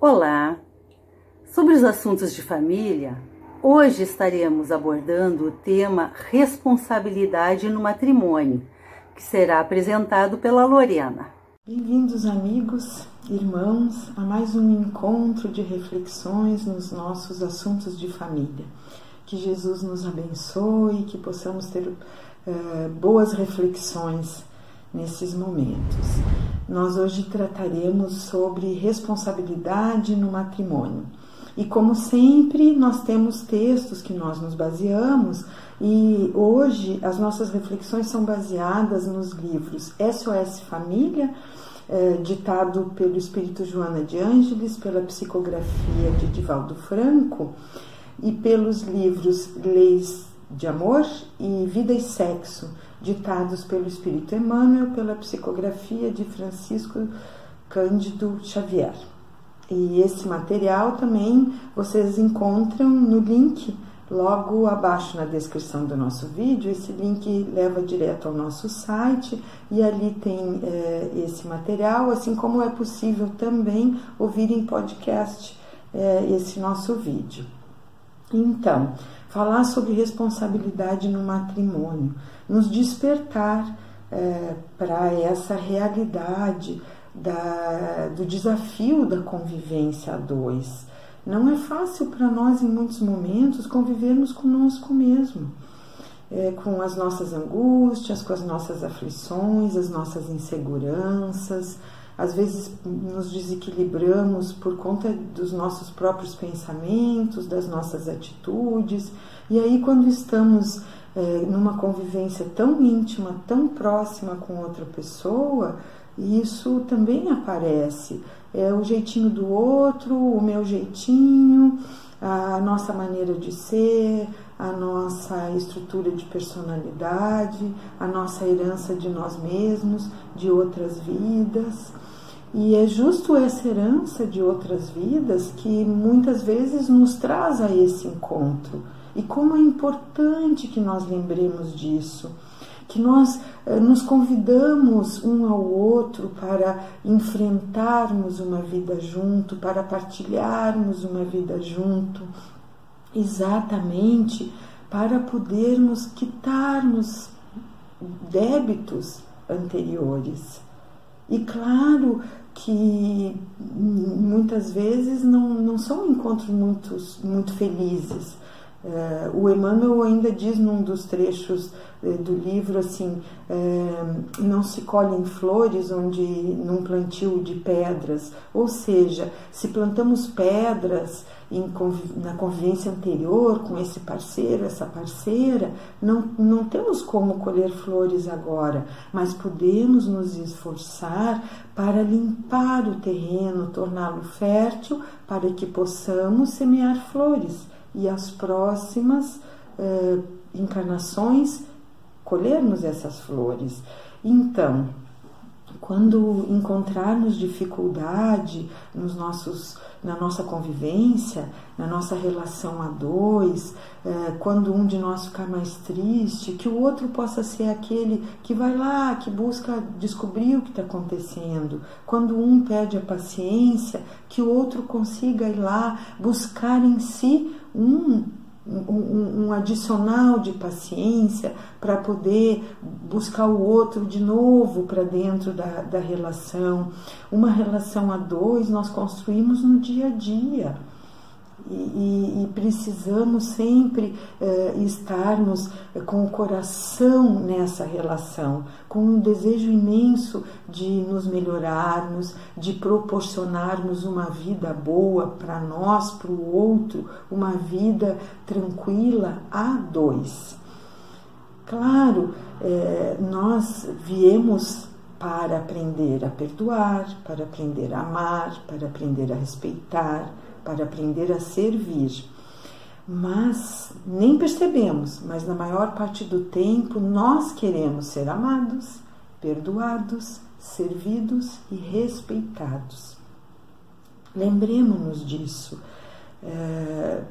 Olá! Sobre os assuntos de família, hoje estaremos abordando o tema responsabilidade no matrimônio, que será apresentado pela Lorena. Bem-vindos, amigos, irmãos, a mais um encontro de reflexões nos nossos assuntos de família. Que Jesus nos abençoe, que possamos ter uh, boas reflexões nesses momentos. Nós hoje trataremos sobre responsabilidade no matrimônio. E como sempre, nós temos textos que nós nos baseamos, e hoje as nossas reflexões são baseadas nos livros SOS Família, eh, ditado pelo Espírito Joana de Ângeles, pela psicografia de Divaldo Franco, e pelos livros Leis de Amor e Vida e Sexo, ditados pelo Espírito Emmanuel pela psicografia de Francisco Cândido Xavier. E esse material também vocês encontram no link logo abaixo na descrição do nosso vídeo. Esse link leva direto ao nosso site e ali tem é, esse material, assim como é possível também ouvir em podcast é, esse nosso vídeo. Então, falar sobre responsabilidade no matrimônio, nos despertar é, para essa realidade da, do desafio da convivência a dois. Não é fácil para nós, em muitos momentos, convivermos conosco mesmo, é, com as nossas angústias, com as nossas aflições, as nossas inseguranças, às vezes nos desequilibramos por conta dos nossos próprios pensamentos, das nossas atitudes, e aí, quando estamos é, numa convivência tão íntima, tão próxima com outra pessoa, isso também aparece. É o jeitinho do outro, o meu jeitinho, a nossa maneira de ser, a nossa estrutura de personalidade, a nossa herança de nós mesmos, de outras vidas. E é justo essa herança de outras vidas que muitas vezes nos traz a esse encontro. E como é importante que nós lembremos disso, que nós eh, nos convidamos um ao outro para enfrentarmos uma vida junto, para partilharmos uma vida junto, exatamente para podermos quitarmos débitos anteriores. E claro que muitas vezes não, não são encontros muito, muito felizes. Uh, o Emmanuel ainda diz num dos trechos uh, do livro assim: uh, não se colhem flores onde num plantio de pedras, ou seja, se plantamos pedras na convivência anterior com esse parceiro, essa parceira, não, não temos como colher flores agora, mas podemos nos esforçar para limpar o terreno, torná-lo fértil, para que possamos semear flores e as próximas eh, encarnações colhermos essas flores. Então, quando encontrarmos dificuldade nos nossos, na nossa convivência, na nossa relação a dois, é, quando um de nós ficar mais triste, que o outro possa ser aquele que vai lá, que busca descobrir o que está acontecendo. Quando um pede a paciência, que o outro consiga ir lá buscar em si um um, um, adicional de paciência para poder buscar o outro de novo para dentro da, da relação. Uma relação a dois nós construímos no dia a dia e, e, precisamos sempre uh, estarmos com o coração nessa relação, com um desejo imenso de nos melhorarmos, de proporcionarmos uma vida boa para nós, para o outro, uma vida tranquila a dois. Claro, eh, nós viemos para aprender a perdoar, para aprender a amar, para aprender a respeitar para aprender a servir. Mas nem percebemos, mas na maior parte do tempo nós queremos ser amados, perdoados, servidos e respeitados. Lembremos-nos disso. É,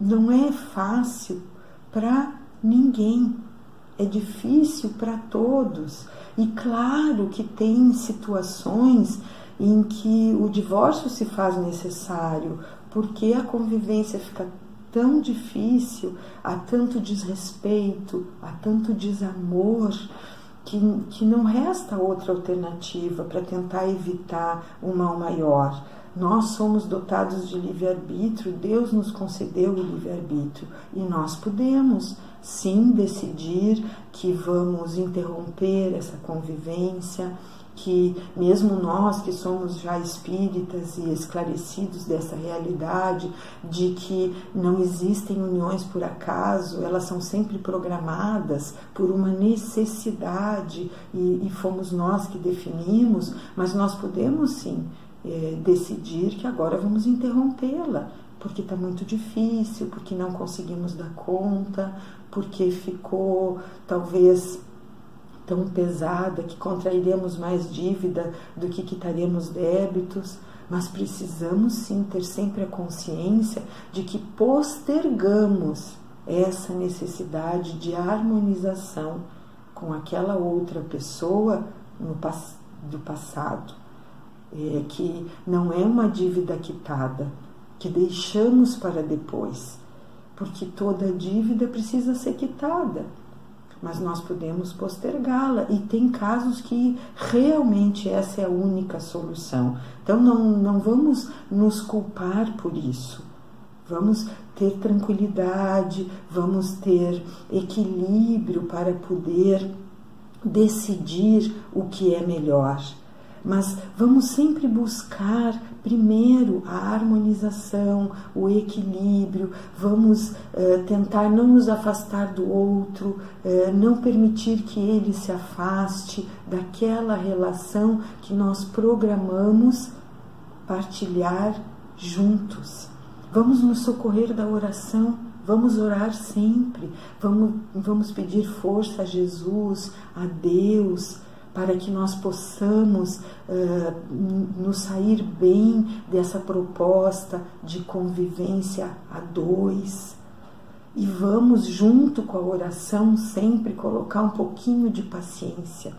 não é fácil para ninguém, é difícil para todos. E claro que tem situações em que o divórcio se faz necessário, porque a convivência fica tão difícil, há tanto desrespeito, há tanto desamor, que, que não resta outra alternativa para tentar evitar um mal maior. Nós somos dotados de livre-arbítrio, Deus nos concedeu o livre-arbítrio e nós podemos sim decidir que vamos interromper essa convivência, que mesmo nós que somos já espíritas e esclarecidos dessa realidade, de que não existem uniões por acaso, elas são sempre programadas por uma necessidade e, e fomos nós que definimos, mas nós podemos sim é, decidir que agora vamos interrompê-la, porque está muito difícil, porque não conseguimos dar conta, porque ficou talvez tão pesada que contrairemos mais dívida do que quitaremos débitos, mas precisamos sim ter sempre a consciência de que postergamos essa necessidade de harmonização com aquela outra pessoa no, do passado, é, que não é uma dívida quitada, que deixamos para depois, porque toda dívida precisa ser quitada mas nós podemos postergá-la e tem casos que realmente essa é a única solução. Então não, não vamos nos culpar por isso. Vamos ter tranquilidade, vamos ter equilíbrio para poder decidir o que é melhor mas vamos sempre buscar primeiro a harmonização, o equilíbrio, vamos uh, tentar não nos afastar do outro, uh, não permitir que ele se afaste daquela relação que nós programamos partilhar juntos. Vamos nos socorrer da oração, vamos orar sempre, vamos, vamos pedir força a Jesus, a Deus para que nós possamos uh, nos sair bem dessa proposta de convivência a dois. E vamos, junto com a oração, sempre colocar um pouquinho de paciência.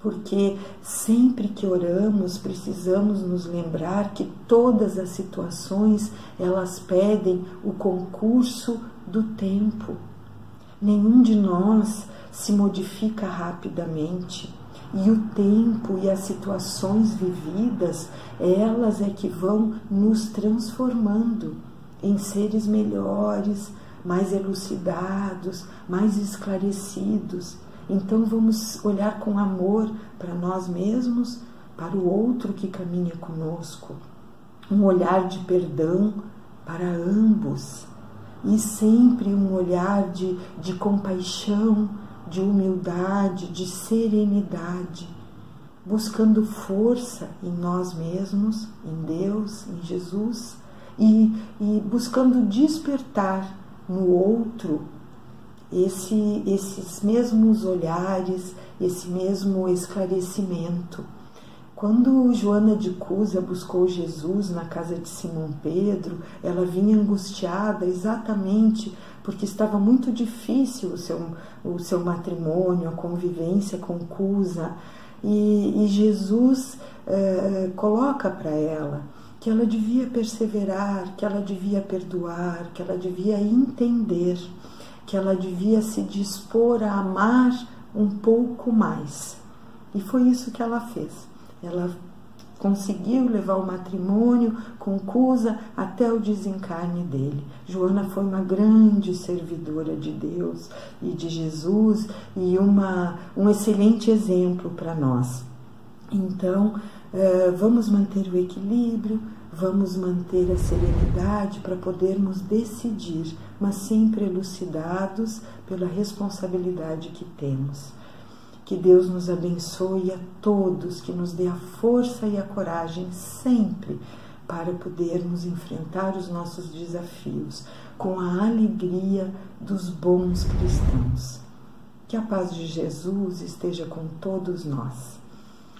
Porque sempre que oramos, precisamos nos lembrar que todas as situações elas pedem o concurso do tempo. Nenhum de nós se modifica rapidamente e o tempo e as situações vividas, elas é que vão nos transformando em seres melhores, mais elucidados, mais esclarecidos. Então vamos olhar com amor para nós mesmos, para o outro que caminha conosco, um olhar de perdão para ambos e sempre um olhar de, de compaixão de humildade, de serenidade, buscando força em nós mesmos, em Deus, em Jesus e, e buscando despertar no outro esse, esses mesmos olhares, esse mesmo esclarecimento. Quando Joana de Cusa buscou Jesus na casa de Simão Pedro, ela vinha angustiada exatamente porque estava muito difícil o seu, o seu matrimônio, a convivência com Cusa. E, e Jesus eh, coloca para ela que ela devia perseverar, que ela devia perdoar, que ela devia entender, que ela devia se dispor a amar um pouco mais. E foi isso que ela fez. Ela conseguiu levar o matrimônio com Cusa até o desencarne dele. Joana foi uma grande servidora de Deus e de Jesus e uma, um excelente exemplo para nós. Então, uh, vamos manter o equilíbrio, vamos manter a serenidade para podermos decidir, mas sempre elucidados pela responsabilidade que temos. Que Deus nos abençoe a todos, que nos dê a força e a coragem sempre para podermos enfrentar os nossos desafios com a alegria dos bons cristãos. Que a paz de Jesus esteja com todos nós.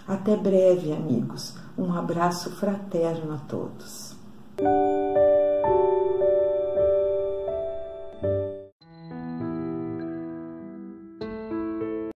Até breve, amigos. Um abraço fraterno a todos.